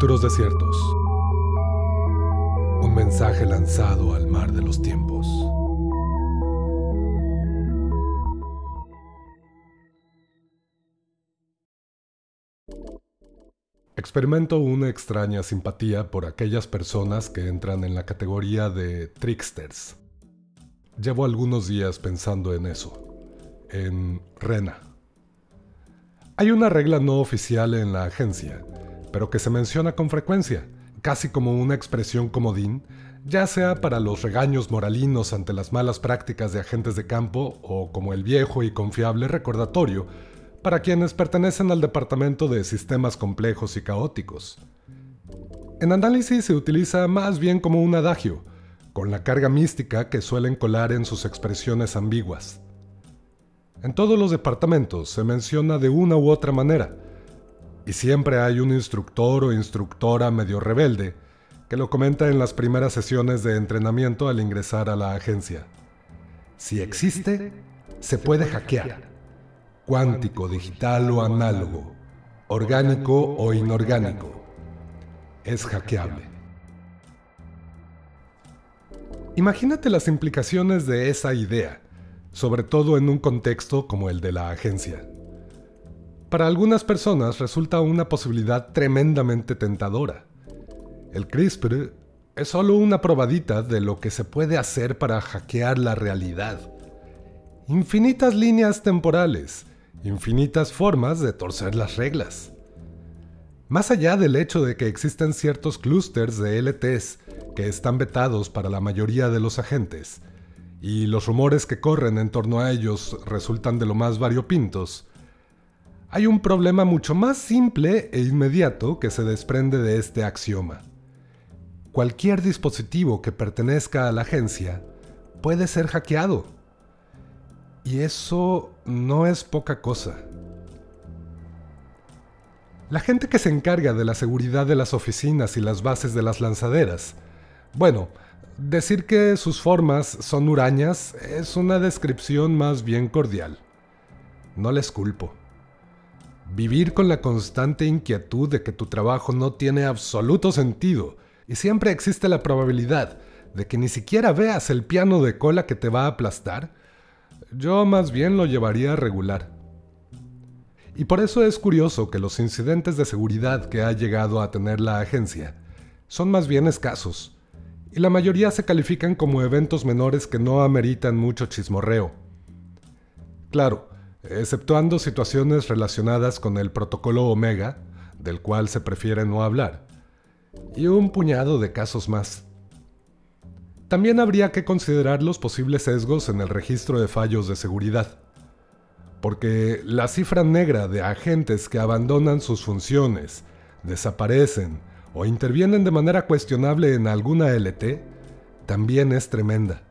Desiertos. Un mensaje lanzado al mar de los tiempos. Experimento una extraña simpatía por aquellas personas que entran en la categoría de tricksters. Llevo algunos días pensando en eso, en Rena. Hay una regla no oficial en la agencia, pero que se menciona con frecuencia, casi como una expresión comodín, ya sea para los regaños moralinos ante las malas prácticas de agentes de campo o como el viejo y confiable recordatorio para quienes pertenecen al departamento de sistemas complejos y caóticos. En análisis se utiliza más bien como un adagio, con la carga mística que suelen colar en sus expresiones ambiguas. En todos los departamentos se menciona de una u otra manera, y siempre hay un instructor o instructora medio rebelde que lo comenta en las primeras sesiones de entrenamiento al ingresar a la agencia. Si existe, se puede hackear cuántico, digital o análogo, orgánico o inorgánico. Es hackeable. Imagínate las implicaciones de esa idea, sobre todo en un contexto como el de la agencia. Para algunas personas resulta una posibilidad tremendamente tentadora. El CRISPR es solo una probadita de lo que se puede hacer para hackear la realidad. Infinitas líneas temporales, infinitas formas de torcer las reglas. Más allá del hecho de que existen ciertos clústeres de LTs que están vetados para la mayoría de los agentes, y los rumores que corren en torno a ellos resultan de lo más variopintos, hay un problema mucho más simple e inmediato que se desprende de este axioma. Cualquier dispositivo que pertenezca a la agencia puede ser hackeado. Y eso no es poca cosa. La gente que se encarga de la seguridad de las oficinas y las bases de las lanzaderas, bueno, decir que sus formas son hurañas es una descripción más bien cordial. No les culpo. Vivir con la constante inquietud de que tu trabajo no tiene absoluto sentido y siempre existe la probabilidad de que ni siquiera veas el piano de cola que te va a aplastar, yo más bien lo llevaría a regular. Y por eso es curioso que los incidentes de seguridad que ha llegado a tener la agencia son más bien escasos, y la mayoría se califican como eventos menores que no ameritan mucho chismorreo. Claro, exceptuando situaciones relacionadas con el protocolo Omega, del cual se prefiere no hablar, y un puñado de casos más. También habría que considerar los posibles sesgos en el registro de fallos de seguridad. Porque la cifra negra de agentes que abandonan sus funciones, desaparecen o intervienen de manera cuestionable en alguna LT también es tremenda.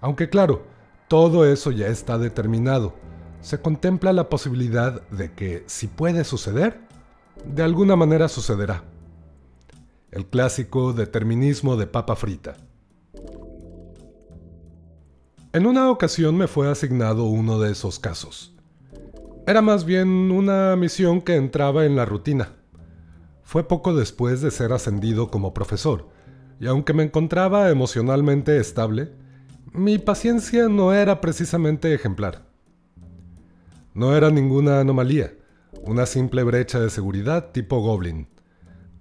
Aunque claro, todo eso ya está determinado. Se contempla la posibilidad de que, si puede suceder, de alguna manera sucederá el clásico determinismo de papa frita. En una ocasión me fue asignado uno de esos casos. Era más bien una misión que entraba en la rutina. Fue poco después de ser ascendido como profesor, y aunque me encontraba emocionalmente estable, mi paciencia no era precisamente ejemplar. No era ninguna anomalía, una simple brecha de seguridad tipo Goblin.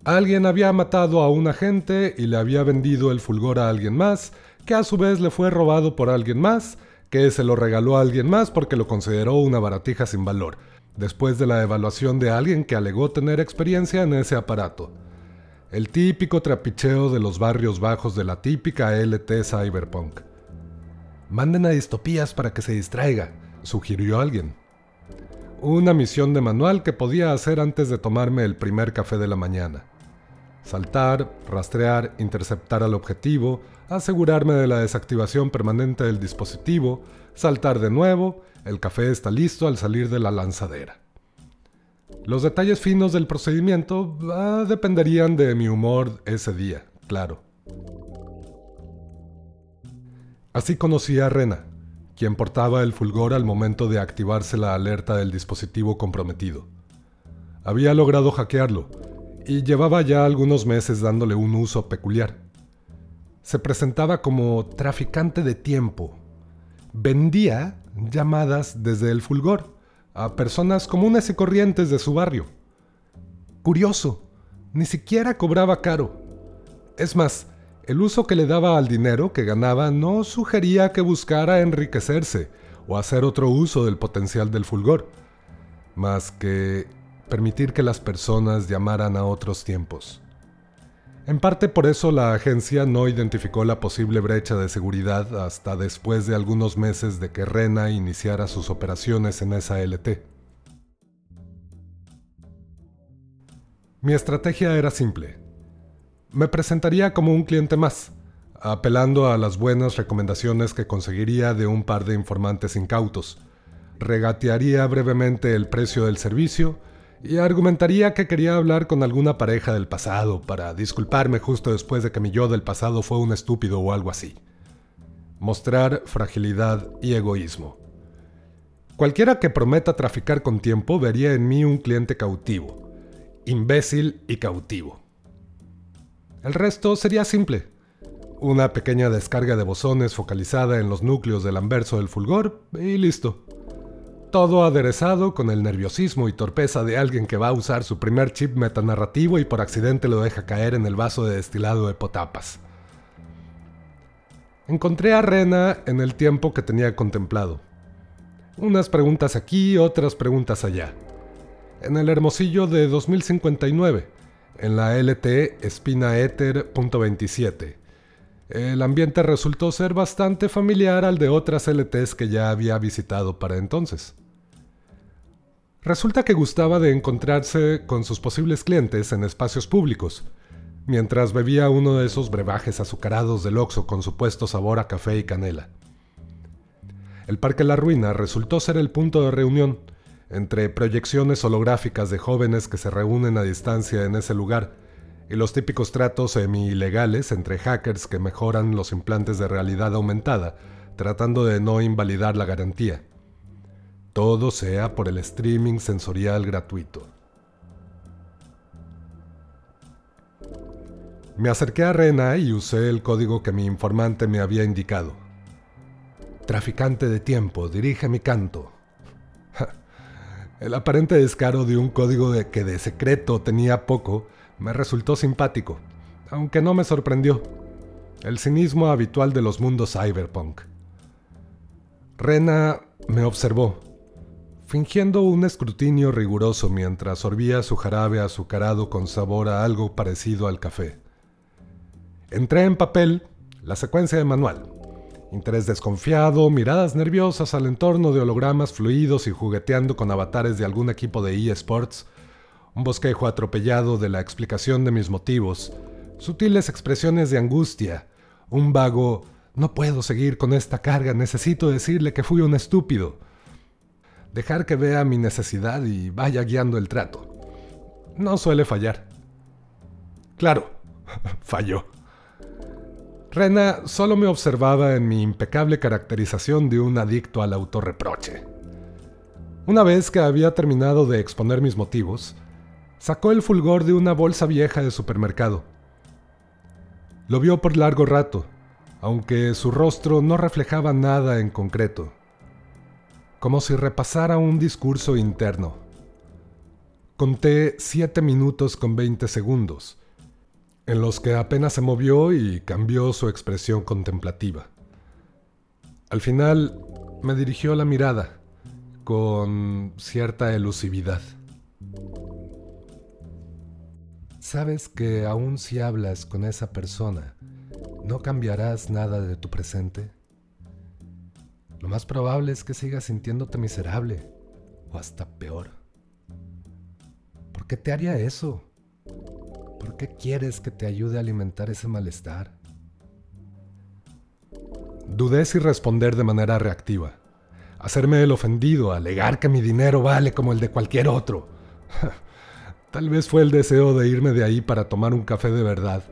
Alguien había matado a un agente y le había vendido el fulgor a alguien más, que a su vez le fue robado por alguien más, que se lo regaló a alguien más porque lo consideró una baratija sin valor, después de la evaluación de alguien que alegó tener experiencia en ese aparato. El típico trapicheo de los barrios bajos de la típica LT Cyberpunk. Manden a distopías para que se distraiga, sugirió alguien. Una misión de manual que podía hacer antes de tomarme el primer café de la mañana saltar, rastrear, interceptar al objetivo, asegurarme de la desactivación permanente del dispositivo, saltar de nuevo, el café está listo al salir de la lanzadera. Los detalles finos del procedimiento ah, dependerían de mi humor ese día, claro. Así conocí a Rena, quien portaba el fulgor al momento de activarse la alerta del dispositivo comprometido. Había logrado hackearlo, y llevaba ya algunos meses dándole un uso peculiar. Se presentaba como traficante de tiempo. Vendía llamadas desde el fulgor a personas comunes y corrientes de su barrio. Curioso, ni siquiera cobraba caro. Es más, el uso que le daba al dinero que ganaba no sugería que buscara enriquecerse o hacer otro uso del potencial del fulgor, más que permitir que las personas llamaran a otros tiempos. En parte por eso la agencia no identificó la posible brecha de seguridad hasta después de algunos meses de que Rena iniciara sus operaciones en esa LT. Mi estrategia era simple. Me presentaría como un cliente más, apelando a las buenas recomendaciones que conseguiría de un par de informantes incautos. Regatearía brevemente el precio del servicio y argumentaría que quería hablar con alguna pareja del pasado para disculparme justo después de que mi yo del pasado fue un estúpido o algo así. Mostrar fragilidad y egoísmo. Cualquiera que prometa traficar con tiempo vería en mí un cliente cautivo, imbécil y cautivo. El resto sería simple. Una pequeña descarga de bosones focalizada en los núcleos del anverso del fulgor y listo. Todo aderezado con el nerviosismo y torpeza de alguien que va a usar su primer chip metanarrativo y por accidente lo deja caer en el vaso de destilado de potapas. Encontré a Rena en el tiempo que tenía contemplado. Unas preguntas aquí, otras preguntas allá. En el Hermosillo de 2059, en la LT Espina Ether .27. El ambiente resultó ser bastante familiar al de otras LTs que ya había visitado para entonces. Resulta que gustaba de encontrarse con sus posibles clientes en espacios públicos, mientras bebía uno de esos brebajes azucarados del Oxo con supuesto sabor a café y canela. El Parque La Ruina resultó ser el punto de reunión, entre proyecciones holográficas de jóvenes que se reúnen a distancia en ese lugar, y los típicos tratos semi-ilegales entre hackers que mejoran los implantes de realidad aumentada, tratando de no invalidar la garantía. Todo sea por el streaming sensorial gratuito. Me acerqué a Rena y usé el código que mi informante me había indicado. Traficante de tiempo, dirige mi canto. El aparente descaro de un código que de secreto tenía poco me resultó simpático, aunque no me sorprendió. El cinismo habitual de los mundos cyberpunk. Rena me observó fingiendo un escrutinio riguroso mientras sorbía su jarabe azucarado con sabor a algo parecido al café. Entré en papel la secuencia de manual. Interés desconfiado, miradas nerviosas al entorno de hologramas fluidos y jugueteando con avatares de algún equipo de eSports, un bosquejo atropellado de la explicación de mis motivos, sutiles expresiones de angustia, un vago no puedo seguir con esta carga, necesito decirle que fui un estúpido, dejar que vea mi necesidad y vaya guiando el trato. No suele fallar. Claro, falló. Rena solo me observaba en mi impecable caracterización de un adicto al autorreproche. Una vez que había terminado de exponer mis motivos, sacó el fulgor de una bolsa vieja de supermercado. Lo vio por largo rato, aunque su rostro no reflejaba nada en concreto como si repasara un discurso interno. Conté 7 minutos con 20 segundos, en los que apenas se movió y cambió su expresión contemplativa. Al final me dirigió la mirada, con cierta elusividad. Sabes que aun si hablas con esa persona, no cambiarás nada de tu presente. Lo más probable es que sigas sintiéndote miserable o hasta peor. ¿Por qué te haría eso? ¿Por qué quieres que te ayude a alimentar ese malestar? Dudé si responder de manera reactiva, hacerme el ofendido, alegar que mi dinero vale como el de cualquier otro. Tal vez fue el deseo de irme de ahí para tomar un café de verdad,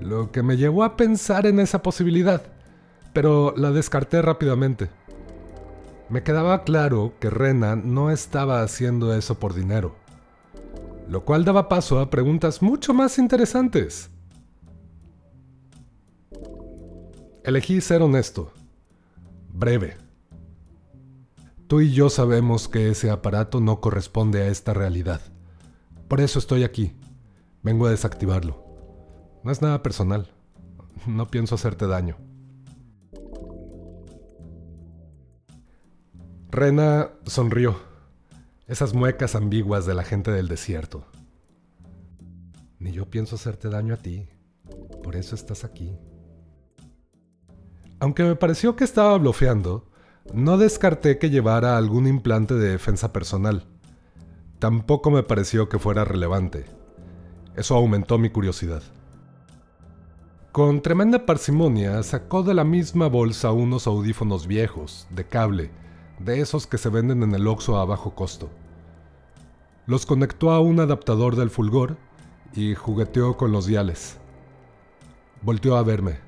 lo que me llevó a pensar en esa posibilidad, pero la descarté rápidamente. Me quedaba claro que Rena no estaba haciendo eso por dinero. Lo cual daba paso a preguntas mucho más interesantes. Elegí ser honesto, breve. Tú y yo sabemos que ese aparato no corresponde a esta realidad. Por eso estoy aquí. Vengo a desactivarlo. No es nada personal. No pienso hacerte daño. Rena sonrió. Esas muecas ambiguas de la gente del desierto. Ni yo pienso hacerte daño a ti. Por eso estás aquí. Aunque me pareció que estaba blofeando, no descarté que llevara algún implante de defensa personal. Tampoco me pareció que fuera relevante. Eso aumentó mi curiosidad. Con tremenda parsimonia sacó de la misma bolsa unos audífonos viejos, de cable, de esos que se venden en el Oxxo a bajo costo. Los conectó a un adaptador del fulgor y jugueteó con los diales. Volteó a verme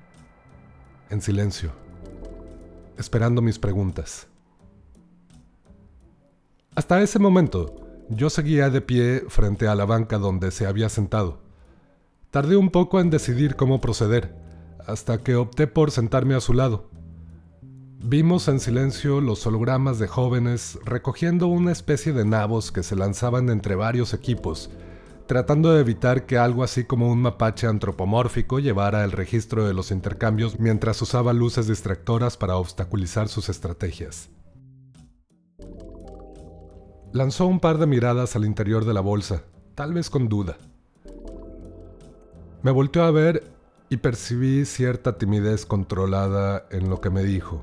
en silencio, esperando mis preguntas. Hasta ese momento, yo seguía de pie frente a la banca donde se había sentado. Tardé un poco en decidir cómo proceder, hasta que opté por sentarme a su lado. Vimos en silencio los hologramas de jóvenes recogiendo una especie de nabos que se lanzaban entre varios equipos tratando de evitar que algo así como un mapache antropomórfico llevara el registro de los intercambios mientras usaba luces distractoras para obstaculizar sus estrategias. Lanzó un par de miradas al interior de la bolsa, tal vez con duda. Me volteó a ver y percibí cierta timidez controlada en lo que me dijo.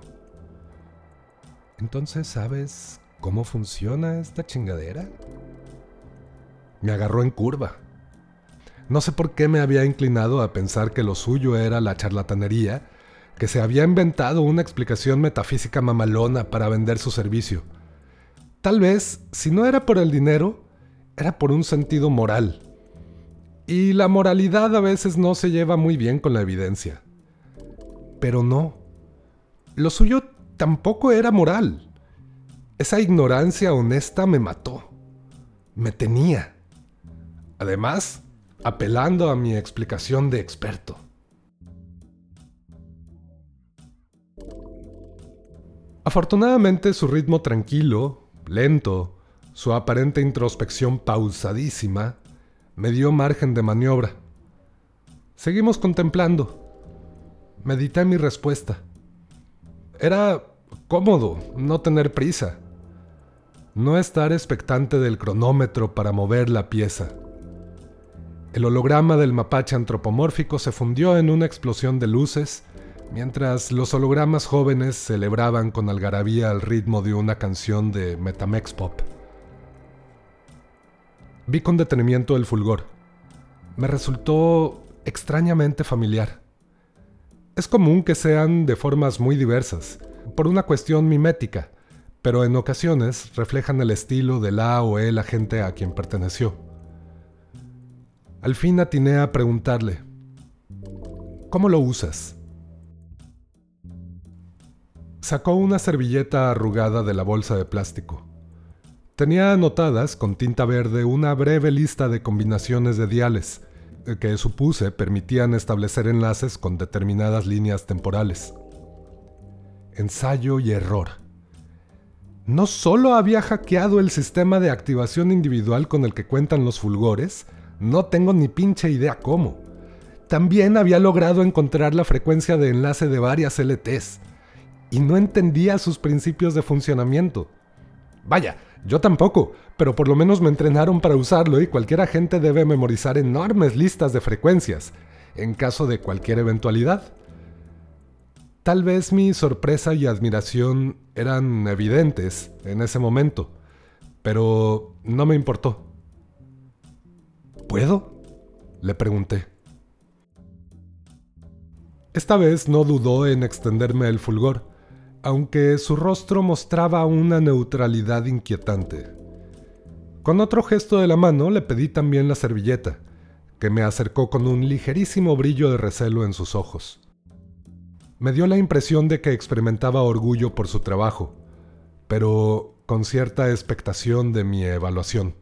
Entonces, ¿sabes cómo funciona esta chingadera? me agarró en curva. No sé por qué me había inclinado a pensar que lo suyo era la charlatanería, que se había inventado una explicación metafísica mamalona para vender su servicio. Tal vez, si no era por el dinero, era por un sentido moral. Y la moralidad a veces no se lleva muy bien con la evidencia. Pero no. Lo suyo tampoco era moral. Esa ignorancia honesta me mató. Me tenía además apelando a mi explicación de experto. Afortunadamente su ritmo tranquilo, lento, su aparente introspección pausadísima, me dio margen de maniobra. Seguimos contemplando. Medité mi respuesta. Era cómodo no tener prisa, no estar expectante del cronómetro para mover la pieza. El holograma del mapache antropomórfico se fundió en una explosión de luces, mientras los hologramas jóvenes celebraban con algarabía al ritmo de una canción de Metamex Pop. Vi con detenimiento el fulgor. Me resultó extrañamente familiar. Es común que sean de formas muy diversas, por una cuestión mimética, pero en ocasiones reflejan el estilo de la o el agente a quien perteneció. Al fin atiné a preguntarle, ¿cómo lo usas? Sacó una servilleta arrugada de la bolsa de plástico. Tenía anotadas con tinta verde una breve lista de combinaciones de diales, eh, que supuse permitían establecer enlaces con determinadas líneas temporales. Ensayo y error. No solo había hackeado el sistema de activación individual con el que cuentan los fulgores, no tengo ni pinche idea cómo. También había logrado encontrar la frecuencia de enlace de varias LTs. Y no entendía sus principios de funcionamiento. Vaya, yo tampoco, pero por lo menos me entrenaron para usarlo y cualquier agente debe memorizar enormes listas de frecuencias, en caso de cualquier eventualidad. Tal vez mi sorpresa y admiración eran evidentes en ese momento, pero no me importó. ¿Puedo? Le pregunté. Esta vez no dudó en extenderme el fulgor, aunque su rostro mostraba una neutralidad inquietante. Con otro gesto de la mano le pedí también la servilleta, que me acercó con un ligerísimo brillo de recelo en sus ojos. Me dio la impresión de que experimentaba orgullo por su trabajo, pero con cierta expectación de mi evaluación.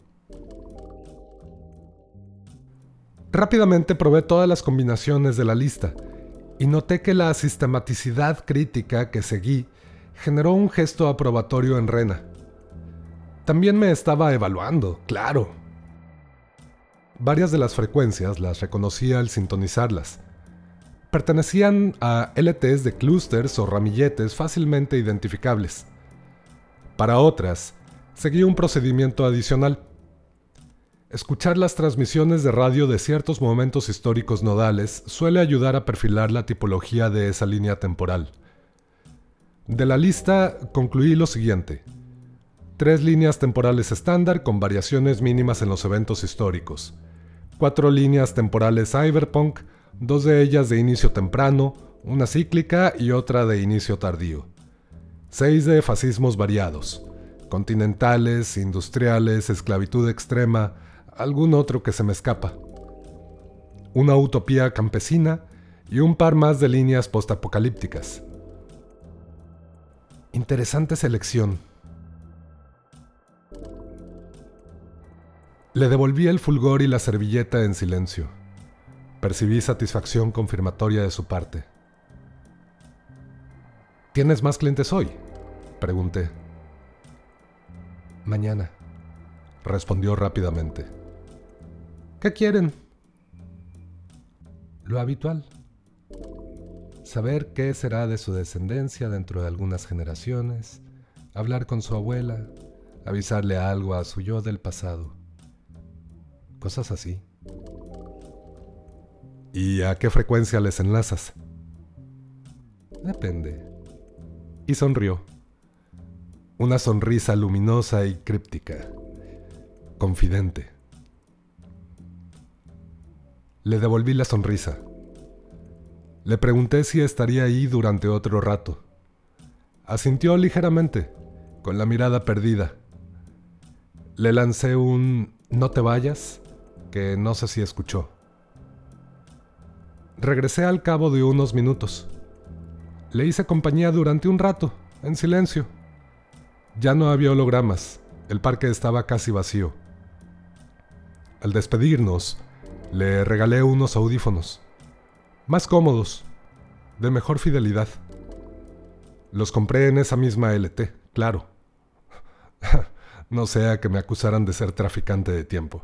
Rápidamente probé todas las combinaciones de la lista y noté que la sistematicidad crítica que seguí generó un gesto aprobatorio en Rena. También me estaba evaluando, claro. Varias de las frecuencias las reconocía al sintonizarlas. Pertenecían a LTs de clústeres o ramilletes fácilmente identificables. Para otras, seguía un procedimiento adicional. Escuchar las transmisiones de radio de ciertos momentos históricos nodales suele ayudar a perfilar la tipología de esa línea temporal. De la lista concluí lo siguiente. Tres líneas temporales estándar con variaciones mínimas en los eventos históricos. Cuatro líneas temporales cyberpunk, dos de ellas de inicio temprano, una cíclica y otra de inicio tardío. Seis de fascismos variados. Continentales, industriales, esclavitud extrema, algún otro que se me escapa. Una utopía campesina y un par más de líneas postapocalípticas. Interesante selección. Le devolví el fulgor y la servilleta en silencio. Percibí satisfacción confirmatoria de su parte. ¿Tienes más clientes hoy? Pregunté. Mañana, respondió rápidamente. ¿Qué quieren? Lo habitual. Saber qué será de su descendencia dentro de algunas generaciones, hablar con su abuela, avisarle algo a su yo del pasado. Cosas así. ¿Y a qué frecuencia les enlazas? Depende. Y sonrió. Una sonrisa luminosa y críptica. Confidente. Le devolví la sonrisa. Le pregunté si estaría ahí durante otro rato. Asintió ligeramente, con la mirada perdida. Le lancé un no te vayas, que no sé si escuchó. Regresé al cabo de unos minutos. Le hice compañía durante un rato, en silencio. Ya no había hologramas, el parque estaba casi vacío. Al despedirnos, le regalé unos audífonos. Más cómodos, de mejor fidelidad. Los compré en esa misma LT, claro. no sea que me acusaran de ser traficante de tiempo.